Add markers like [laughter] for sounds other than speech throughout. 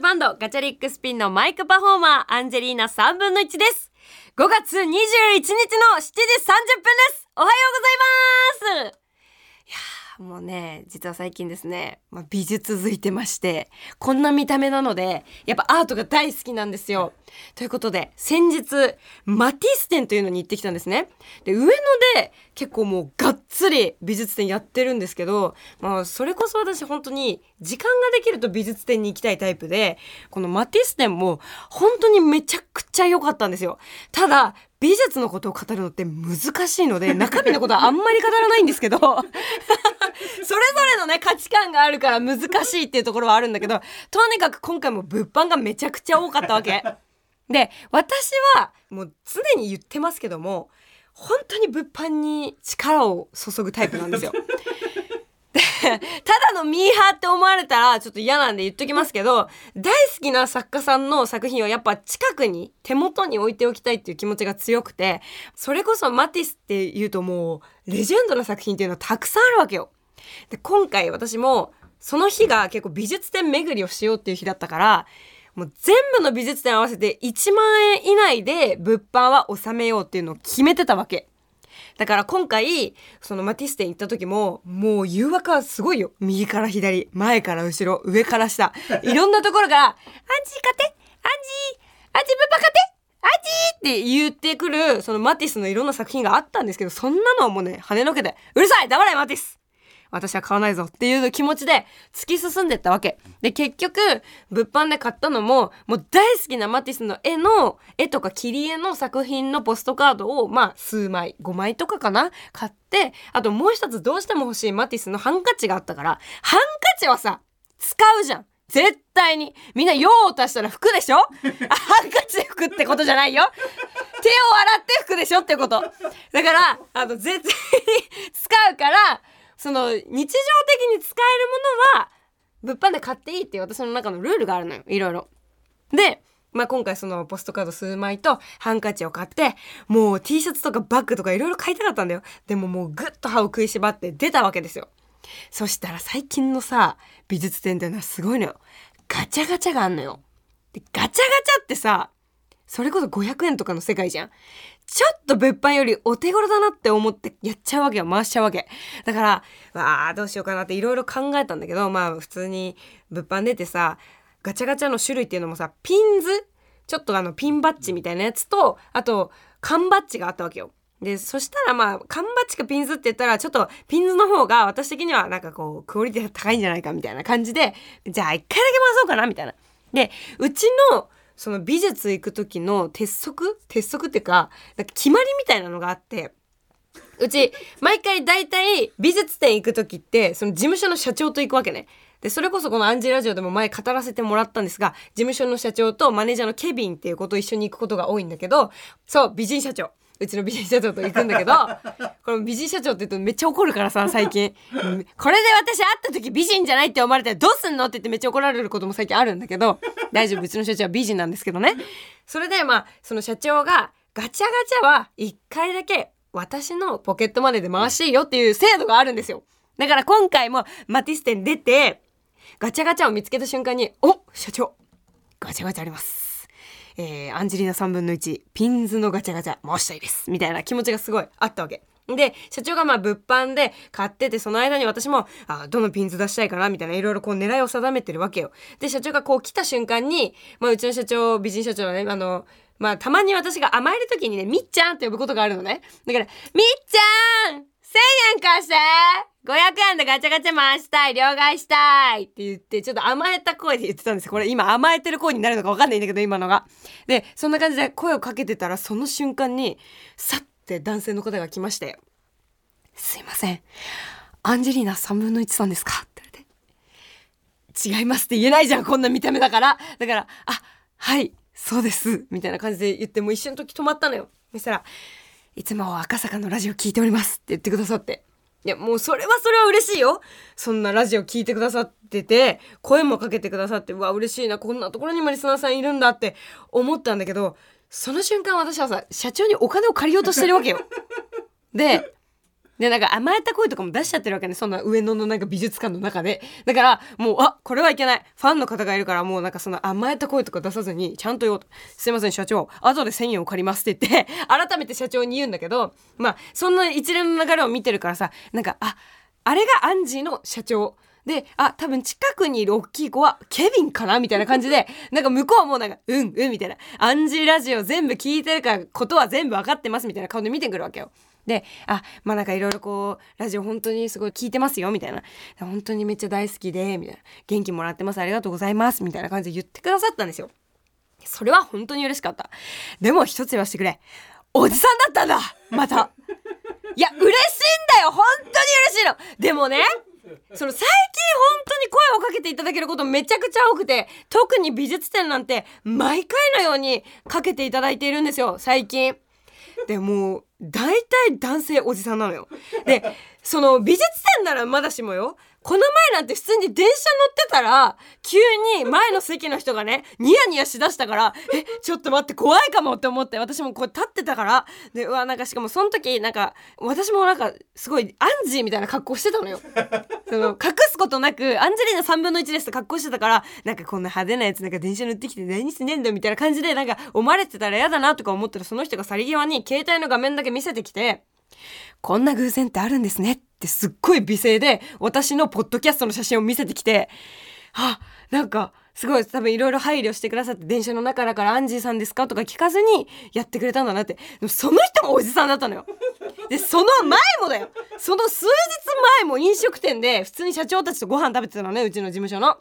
スバンドガチャリックスピンのマイクパフォーマーアンジェリーナ3分の1です。5月21日の7時30分です。おはようございます。いやーもうね実は最近ですね、まあ、美術続いてましてこんな見た目なのでやっぱアートが大好きなんですよ。ということで先日マティス展というのに行ってきたんですね。で上野で結構もうがっつり美術展やってるんですけど、まあ、それこそ私本当に時間ができると美術展に行きたいタイプでこのマティス展も本当にめちゃくちゃ良かったんですよ。ただ美術のことを語るのって難しいので [laughs] 中身のことはあんまり語らないんですけど [laughs] それぞれのね価値観があるから難しいっていうところはあるんだけどとにかく今回も物販がめちゃくちゃ多かったわけ。で私はもう常に言ってますけども本当に物販に力を注ぐタイプなんですよ。[laughs] ただのミーハーって思われたらちょっと嫌なんで言っときますけど大好きな作家さんの作品をやっぱ近くに手元に置いておきたいっていう気持ちが強くてそれこそマティスっていうともうレジェンドな作品っていうのはたくさんあるわけよ。で今回私もその日が結構美術展巡りをしようっていう日だったからもう全部の美術展合わせて1万円以内で物販は収めようっていうのを決めてたわけ。だから今回、そのマティス展行った時も、もう誘惑はすごいよ。右から左、前から後ろ、上から下。いろんなところから、アンジー勝てアンジーアンジーブパ買ってアンジーって言ってくる、そのマティスのいろんな作品があったんですけど、そんなのはもうね、跳ねのけて、うるさい黙れマティス私は買わないぞっていう気持ちで突き進んでったわけ。で、結局、物販で買ったのも、もう大好きなマティスの絵の、絵とか切り絵の作品のポストカードを、まあ、数枚、5枚とかかな？買って、あともう一つどうしても欲しいマティスのハンカチがあったから、ハンカチはさ、使うじゃん。絶対に。みんな用を足したら服でしょ？ハンカチで服ってことじゃないよ。手を洗って服でしょってこと。だから、あの、絶対に使うから、その日常的に使えるものは物販で買っていいっていう私の中のルールがあるのよいろいろ。でまあ、今回そのポストカード数枚とハンカチを買ってもう T シャツとかバッグとかいろいろ買いたかったんだよ。でももうぐっと歯を食いしばって出たわけですよ。そしたら最近のさ美術展っていうのはすごいのよ。ガチャガチャがあんのよ。でガチャガチャってさそれこそ500円とかの世界じゃん。ちょっと物販よりお手頃だなって思ってやっちゃうわけよ。回しちゃうわけ。だから、わあどうしようかなっていろいろ考えたんだけど、まあ普通に物販出てさ、ガチャガチャの種類っていうのもさ、ピンズちょっとあのピンバッジみたいなやつと、あと缶バッジがあったわけよ。で、そしたらまあ、缶バッジかピンズって言ったら、ちょっとピンズの方が私的にはなんかこう、クオリティが高いんじゃないかみたいな感じで、じゃあ一回だけ回そうかなみたいな。で、うちのその美術行く時の鉄則？鉄則っていうか、なんか決まりみたいなのがあって、うち、毎回大体美術展行く時って、その事務所の社長と行くわけね。で、それこそこのアンジェラジオでも前語らせてもらったんですが、事務所の社長とマネージャーのケビンっていう子と一緒に行くことが多いんだけど、そう、美人社長。うちの美人社長と行くんだけど、[laughs] この美人社長って言うとめっちゃ怒るからさ、最近。これで私会った時美人じゃないって思われたらどうすんのって言ってめっちゃ怒られることも最近あるんだけど、大丈夫、うちの社長は美人なんですけどね。それでまあ、その社長が、ガチャガチャは一回だけ私のポケットマネーで回していいよっていう制度があるんですよ。だから今回もマティス店出て、ガチャガチャを見つけた瞬間に、お社長ガチャガチャあります。えー、アンジェリーナ3分の1、ピンズのガチャガチャ回したいです。みたいな気持ちがすごいあったわけ。で、社長がまあ物販で買ってて、その間に私も、あどのピンズ出したいかなみたいな、いろいろこう狙いを定めてるわけよ。で、社長がこう来た瞬間に、まあうちの社長、美人社長はね、あの、まあたまに私が甘える時にね、みっちゃんって呼ぶことがあるのね。だから、みっちゃん円貸して。500円でガチャガチャ回したい。両替したい。って言ってちょっと甘えた声で言ってたんです。これ今甘えてる声になるのか分かんないんだけど今のが。でそんな感じで声をかけてたらその瞬間にさって男性の方が来まして「すいません。アンジェリーナ3分の1さんですか?」って言われて「違います」って言えないじゃんこんな見た目だから。だから「あはいそうです」みたいな感じで言ってもう一瞬時止まったのよ。そしたら「いつも赤坂のラジオ聞いております」って言ってくださって。いや、もうそれはそれは嬉しいよ。そんなラジオ聞いてくださってて、声もかけてくださって、うわ、嬉しいな、こんなところにもリスナーさんいるんだって思ったんだけど、その瞬間私はさ、社長にお金を借りようとしてるわけよ。で、でなんか甘えた声とかも出しちゃってるわけね。そんな上野のなんか美術館の中で。だからもうあこれはいけない。ファンの方がいるからもうなんかその甘えた声とか出さずにちゃんと言おうと「すいません社長。後で1,000円を借ります」って言って [laughs] 改めて社長に言うんだけどまあそんな一連の流れを見てるからさなんかああれがアンジーの社長。で、あ、多分近くにいる大きい子はケビンかなみたいな感じで、[laughs] なんか向こうはもうなんか、うん、うん、みたいな。アンジーラジオ全部聞いてるからことは全部わかってますみたいな顔で見てくるわけよ。で、あ、まあなんかいろいろこう、ラジオ本当にすごい聞いてますよ、みたいな。本当にめっちゃ大好きで、みたいな。元気もらってます、ありがとうございます、みたいな感じで言ってくださったんですよ。それは本当に嬉しかった。でも一つ言わせてくれ。おじさんだったんだまた。いや、嬉しいんだよ本当に嬉しいのでもね、その最近本当に声をかけていただけることめちゃくちゃ多くて特に美術展なんて毎回のようにかけていただいているんですよ最近。でも大体男性おじさんなのよ。でその美術展ならまだしもよこの前なんて普通に電車乗ってたら急に前の席の人がねニヤニヤしだしたからえちょっと待って怖いかもって思って私もこう立ってたからでうわなんかしかもその時なんか私もなんかすごいアンジーみたいな格好してたのよ。その隠すことなくアンジェリーナ3分の1ですって格好してたからなんかこんな派手なやつなんか電車乗ってきて何してねえんだみたいな感じでなんか思われてたら嫌だなとか思ったらその人が去り際に携帯の画面だけ見せてきてこんな偶然ってあるんですねってすっごい美声で私のポッドキャストの写真を見せてきて、あ、なんかすごい多分いろいろ配慮してくださって電車の中だからアンジーさんですか？とか聞かずにやってくれたんだなって。その人もおじさんだったのよ。でその前もだよ。その数日前も飲食店で普通に社長たちとご飯食べてたのねうちの事務所の。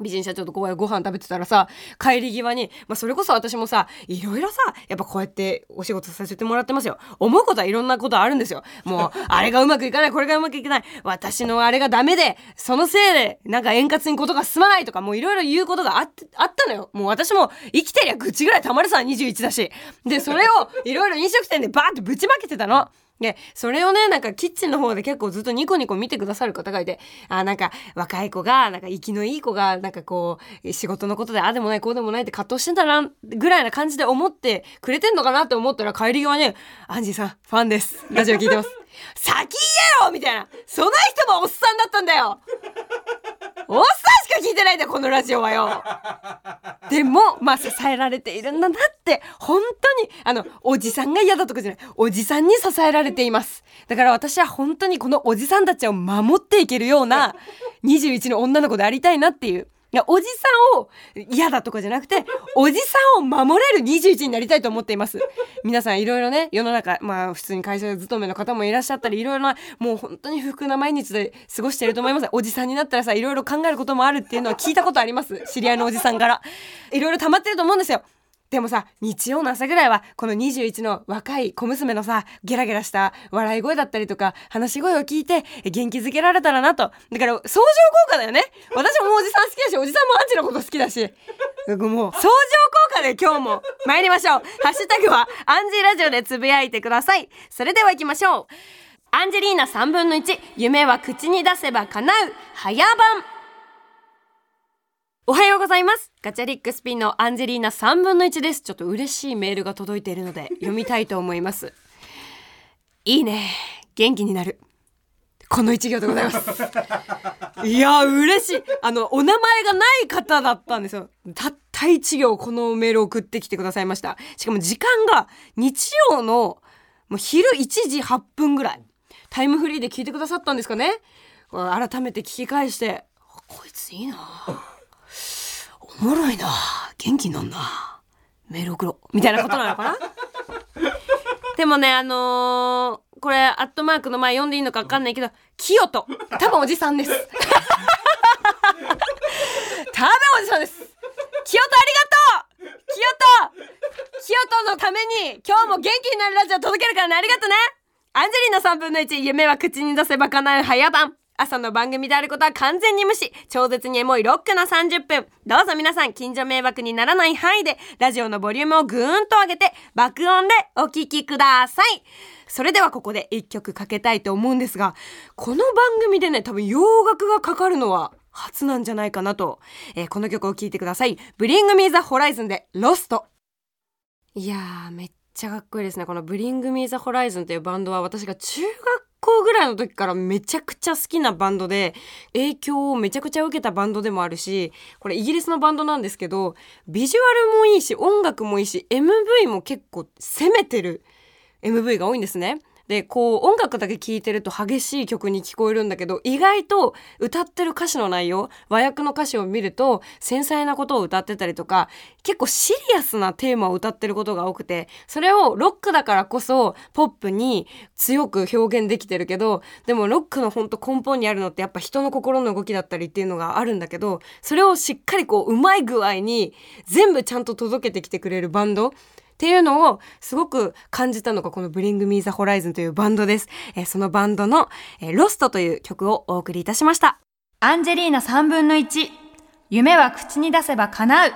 美人社長とこうご飯食べてたらさ帰り際に、まあ、それこそ私もさいろいろさやっぱこうやってお仕事させてもらってますよ。思うことはいろんなことあるんですよ。もう [laughs] あれがうまくいかないこれがうまくいかない。私のあれがダメでそのせいでなんか円滑にことが進まないとかもういろいろ言うことがあっあったのよ。もう私も生きてりゃ愚痴ぐらいたまるさ21だし。でそれをいろいろ飲食店でバーってぶちまけてたの。で、それをね、なんかキッチンの方で結構ずっとニコニコ見てくださる方がいて、あ、なんか若い子が、なんか生きのいい子が、なんかこう、仕事のことでああでもないこうでもないって葛藤してんだな、ぐらいな感じで思ってくれてんのかなって思ったら帰り際ね、アンジーさん、ファンです。ラジオ聞いてます。[laughs] 先言えろみたいな。その人もおっさんだったんだよおっさんしか聞いてないんだよ、このラジオはよ。[laughs] でも、まあ、支えられているんだなって、本当に、あの、おじさんが嫌だとかじゃない、おじさんに支えられています。だから私は本当にこのおじさんたちを守っていけるような、[laughs] 21の女の子でありたいなっていう。いや、おじさんを嫌だとかじゃなくて、[laughs] おじさんを守れる21になりたいと思っています。皆さんいろいろね、世の中、まあ普通に会社勤めの方もいらっしゃったり、いろいろな、もう本当に不服な毎日で過ごしていると思います。おじさんになったらさ、いろいろ考えることもあるっていうのは聞いたことあります。知り合いのおじさんから。いろいろ溜まってると思うんですよ。でもさ日曜の朝ぐらいはこの21の若い小娘のさゲラゲラした笑い声だったりとか話し声を聞いて元気づけられたらなと。だから相乗効果だよね。私もおじさん好きだしおじさんもアンジのこと好きだし。もう相乗効果で今日も。参りましょう。ハッシュタグはアンジーラジオでつぶやいてください。それでは行きましょう。アンジェリーナ3分の1夢は口に出せば叶う。早番。おはようございます。ガチャリックスピンのアンジェリーナ3分の1です。ちょっと嬉しいメールが届いているので読みたいと思います。いいね。元気になる。この一行でございます。いや、嬉しい。あの、お名前がない方だったんですよ。たった一行このメールを送ってきてくださいました。しかも時間が日曜のもう昼1時8分ぐらい。タイムフリーで聞いてくださったんですかね改めて聞き返して、こいついいなおもろいな。元気になんな。メール送ろう。みたいなことなのかな。でもねあのー、これアットマークの前読んでいいのか分かんないけど清人多分おじさんです。多分おじさんです。清人ありがとう。清人清人のために今日も元気になるラジオ届けるからね。ありがとうね。アンジェリーナ3分の1夢は口に出せば叶う早番。朝の番組であることは完全に無視。超絶にエモいロックな30分。どうぞ皆さん近所迷惑にならない範囲でラジオのボリュームをぐーんと上げて爆音でお聴きください。それではここで一曲かけたいと思うんですがこの番組でね多分洋楽がかかるのは初なんじゃないかなと、えー、この曲を聴いてください「Bring Me the Horizon」で「ロスト。いやーめっちゃかっこいいですね。この「Bring Me the Horizon」というバンドは私が中学校ぐらいの時からめちゃくちゃ好きなバンドで影響をめちゃくちゃ受けたバンドでもあるしこれイギリスのバンドなんですけどビジュアルもいいし音楽もいいし MV も結構攻めてる MV が多いんですね。でこう音楽だけ聴いてると激しい曲に聞こえるんだけど意外と歌ってる歌詞の内容和訳の歌詞を見ると繊細なことを歌ってたりとか結構シリアスなテーマを歌ってることが多くてそれをロックだからこそポップに強く表現できてるけどでもロックのほんと根本にあるのってやっぱ人の心の動きだったりっていうのがあるんだけどそれをしっかりこううまい具合に全部ちゃんと届けてきてくれるバンドっていうのをすごく感じたのがこの Bring Me the Horizon というバンドです。えー、そのバンドの、えー、ロストという曲をお送りいたしました。アンジェリーナ3分の1。夢は口に出せば叶う。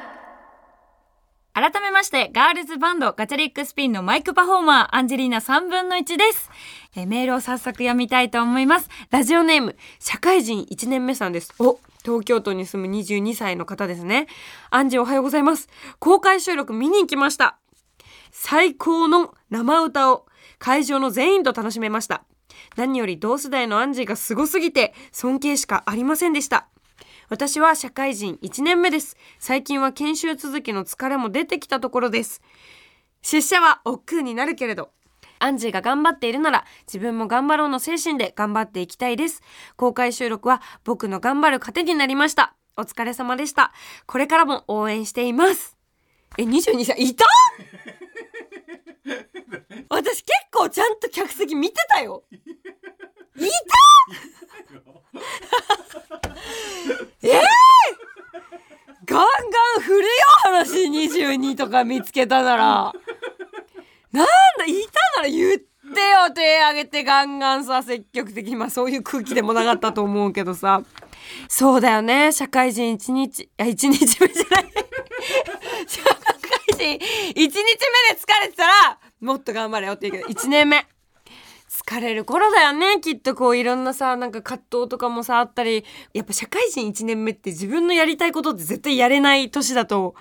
改めまして、ガールズバンドガチャリックスピンのマイクパフォーマー、アンジェリーナ3分の1です。えメールを早速読みたいと思います。ラジオネーム、社会人1年目さんです。お、東京都に住む22歳の方ですね。アンジおはようございます。公開収録見に行きました。最高の生歌を会場の全員と楽しめました。何より同世代のアンジーがすごすぎて尊敬しかありませんでした。私は社会人1年目です。最近は研修続きの疲れも出てきたところです。出社は億劫になるけれど、アンジーが頑張っているなら自分も頑張ろうの精神で頑張っていきたいです。公開収録は僕の頑張る糧になりました。お疲れ様でした。これからも応援しています。え、22歳いた？私結構ちゃんと客席見てたよ。[laughs] いた！えー、ガンガン振るよ話22とか見つけたなら。なんだいたなら言ってよ手挙げてガンガンさ積極的まあそういう空気でもなかったと思うけどさ。そうだよね社会人1日いや1日目じゃない。[laughs] 社会人1日目で疲れてたらもっと頑張れよって言うけど1年目。疲れる頃だよね。きっとこういろんなさなんか葛藤とかもさあったり。やっぱ社会人1年目って自分のやりたいことって絶対やれない年だと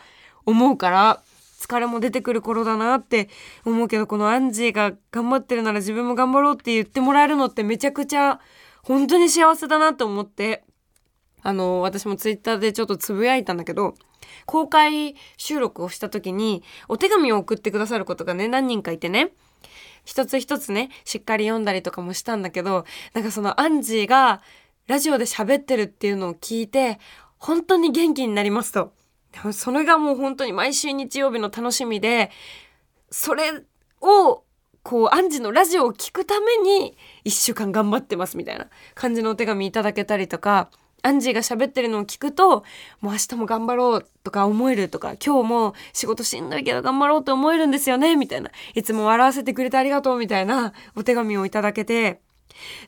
思うから疲れも出てくる頃だなって思うけどこのアンジーが頑張ってるなら自分も頑張ろうって言ってもらえるのってめちゃくちゃ本当に幸せだなと思って。あの私もツイッターでちょっとつぶやいたんだけど公開収録をした時にお手紙を送ってくださることがね何人かいてね一つ一つねしっかり読んだりとかもしたんだけどなんかそのアンジーがラジオで喋ってるっていうのを聞いて本当に元気になりますと。それがもう本当に毎週日曜日の楽しみでそれをこうアンジのラジオを聞くために1週間頑張ってますみたいな感じのお手紙いただけたりとかアンジーが喋ってるのを聞くと、もう明日も頑張ろうとか思えるとか、今日も仕事しんどいけど頑張ろうと思えるんですよね、みたいな。いつも笑わせてくれてありがとう、みたいなお手紙をいただけて、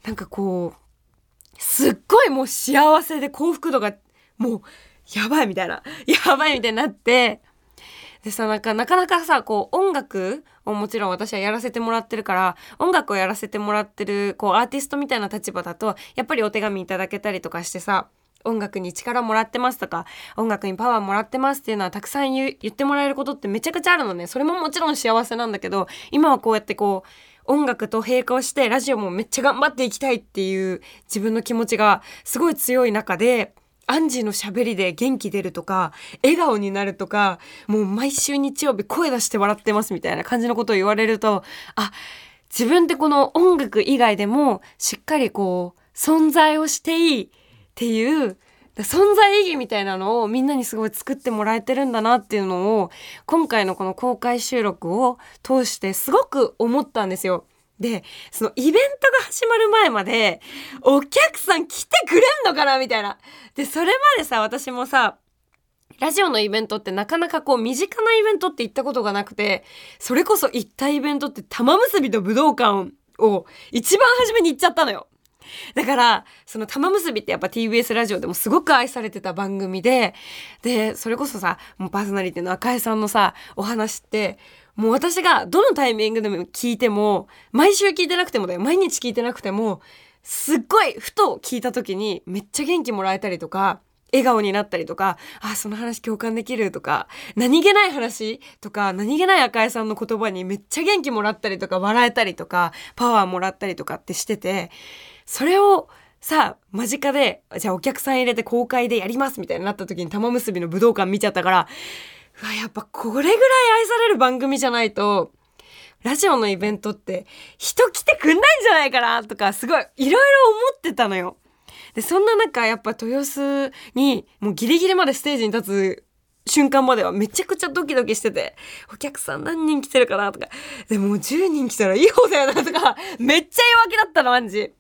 なんかこう、すっごいもう幸せで幸福度がもうやばいみたいな、やばいみたいになって、でさ、なんか、なかなかさ、こう、音楽をもちろん私はやらせてもらってるから、音楽をやらせてもらってる、こう、アーティストみたいな立場だと、やっぱりお手紙いただけたりとかしてさ、音楽に力もらってますとか、音楽にパワーもらってますっていうのはたくさん言ってもらえることってめちゃくちゃあるのね。それももちろん幸せなんだけど、今はこうやってこう、音楽と並行してラジオもめっちゃ頑張っていきたいっていう自分の気持ちがすごい強い中で、アンジーの喋りで元気出るとか、笑顔になるとか、もう毎週日曜日声出して笑ってますみたいな感じのことを言われると、あ、自分ってこの音楽以外でもしっかりこう、存在をしていいっていう存在意義みたいなのをみんなにすごい作ってもらえてるんだなっていうのを今回のこの公開収録を通してすごく思ったんですよ。で、そのイベントが始まる前まで、お客さん来てくれんのかなみたいな。で、それまでさ、私もさ、ラジオのイベントってなかなかこう身近なイベントって行ったことがなくて、それこそ行ったイベントって玉結びと武道館を一番初めに行っちゃったのよ。だから、その玉結びってやっぱ TBS ラジオでもすごく愛されてた番組で、で、それこそさ、もうパーソナリティの赤井さんのさ、お話って、もう私がどのタイミングでも聞いても、毎週聞いてなくてもだよ、毎日聞いてなくても、すっごいふと聞いた時にめっちゃ元気もらえたりとか、笑顔になったりとか、あ、その話共感できるとか、何気ない話とか、何気ない赤井さんの言葉にめっちゃ元気もらったりとか、笑えたりとか、パワーもらったりとかってしてて、それをさあ、間近で、じゃあお客さん入れて公開でやりますみたいになった時に玉結びの武道館見ちゃったから、うわ、やっぱこれぐらい愛される番組じゃないと、ラジオのイベントって人来てくんないんじゃないかなとか、すごいいろいろ思ってたのよ。で、そんな中、やっぱ豊洲にもうギリギリまでステージに立つ瞬間まではめちゃくちゃドキドキしてて、お客さん何人来てるかなとか、でも10人来たらいい方だよなとか、めっちゃ弱気だったの、アンジ。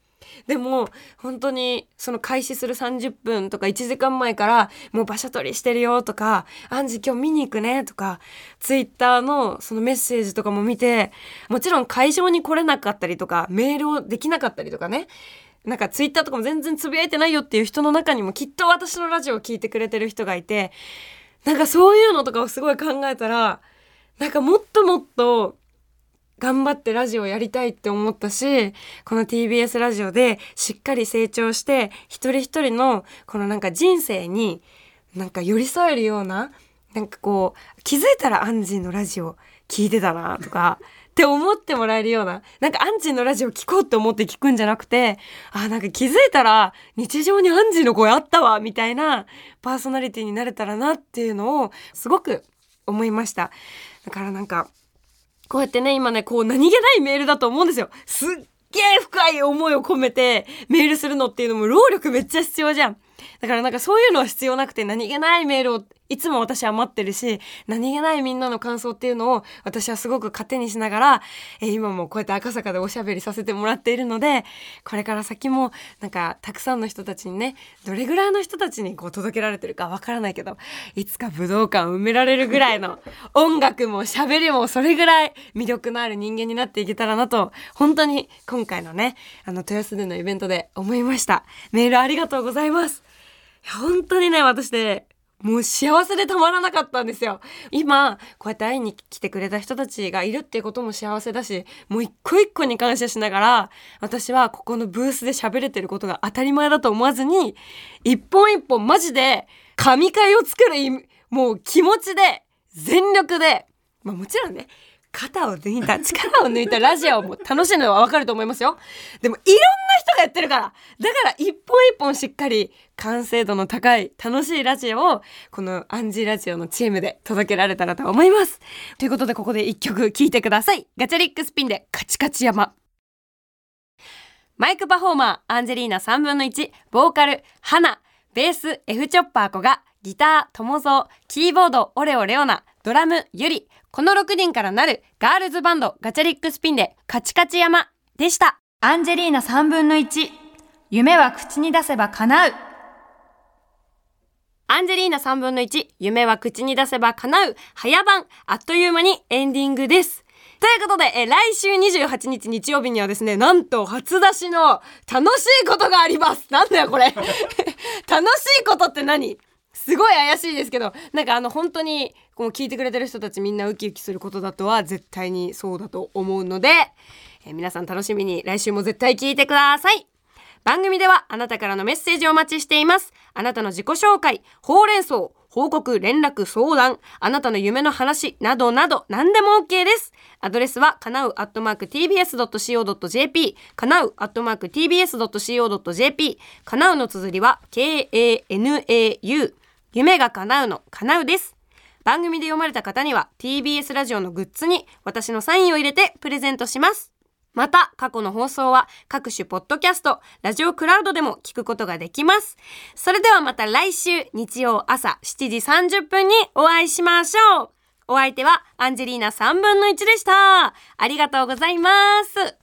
でも本当にその開始する30分とか1時間前からもう場所取りしてるよとか「アンジ今日見に行くね」とかツイッターのそのメッセージとかも見てもちろん会場に来れなかったりとかメールをできなかったりとかね。なんかツイッターとかも全然つぶやいてないよっていう人の中にもきっと私のラジオを聞いてくれてる人がいてなんかそういうのとかをすごい考えたらなんかもっともっと頑張ってラジオやりたいって思ったし、この TBS ラジオでしっかり成長して、一人一人のこのなんか人生になんか寄り添えるような、なんかこう、気づいたらアンジーのラジオ聞いてたなとか、[laughs] って思ってもらえるような、なんかアンジーのラジオ聞こうって思って聞くんじゃなくて、あ、なんか気づいたら日常にアンジーの声あったわ、みたいなパーソナリティになれたらなっていうのをすごく思いました。だからなんか、こうやってね、今ね、こう何気ないメールだと思うんですよ。すっげえ深い思いを込めてメールするのっていうのも労力めっちゃ必要じゃん。だからなんかそういうのは必要なくて何気ないメールをいつも私は待ってるし何気ないみんなの感想っていうのを私はすごく糧にしながら、えー、今もこうやって赤坂でおしゃべりさせてもらっているのでこれから先もなんかたくさんの人たちにねどれぐらいの人たちにこう届けられてるかわからないけどいつか武道館を埋められるぐらいの [laughs] 音楽もしゃべりもそれぐらい魅力のある人間になっていけたらなと本当に今回のねあの豊洲でのイベントで思いました。メールありがとうございます。本当にね、私ね、もう幸せでたまらなかったんですよ。今、こうやって会いに来てくれた人たちがいるっていうことも幸せだし、もう一個一個に感謝しながら、私はここのブースで喋れてることが当たり前だと思わずに、一本一本マジで神回を作るもう気持ちで、全力で、まあもちろんね、肩を抜いた、力を抜いたラジオも楽しいのはわかると思いますよ。でもいろんな人がやってるから。だから一本一本しっかり完成度の高い楽しいラジオをこのアンジーラジオのチームで届けられたらと思います。ということでここで一曲聴いてください。ガチャリックスピンでカチカチ山。マイクパフォーマーアンジェリーナ3分の1、ボーカル、花、ベース、F チョッパー子が、ギター、友蔵、キーボード、オレオレオナ、ドラム、ユリ、この6人からなるガールズバンドガチャリックスピンでカチカチ山でした。アンジェリーナ3分の1。夢は口に出せば叶う。アンジェリーナ3分の1。夢は口に出せば叶う。早番。あっという間にエンディングです。ということで、え来週28日日曜日にはですね、なんと初出しの楽しいことがあります。なんだよこれ。[laughs] 楽しいことって何？すごい怪しいですけどなんかあの本当にこう聞いてくれてる人たちみんなウキウキすることだとは絶対にそうだと思うので、えー、皆さん楽しみに来週も絶対聞いてください番組ではあなたからのメッセージをお待ちしていますあなたの自己紹介ほうれん草報告、連絡、相談、あなたの夢の話などなど何でも OK です。アドレスはかなうアットマーク tbs.co.jp かなうアットマーク tbs.co.jp かなうの綴りは k-a-n-a-u 夢が叶うの叶うです。番組で読まれた方には TBS ラジオのグッズに私のサインを入れてプレゼントします。また、過去の放送は各種ポッドキャスト、ラジオクラウドでも聞くことができます。それではまた来週日曜朝7時30分にお会いしましょう。お相手はアンジェリーナ3分の1でした。ありがとうございます。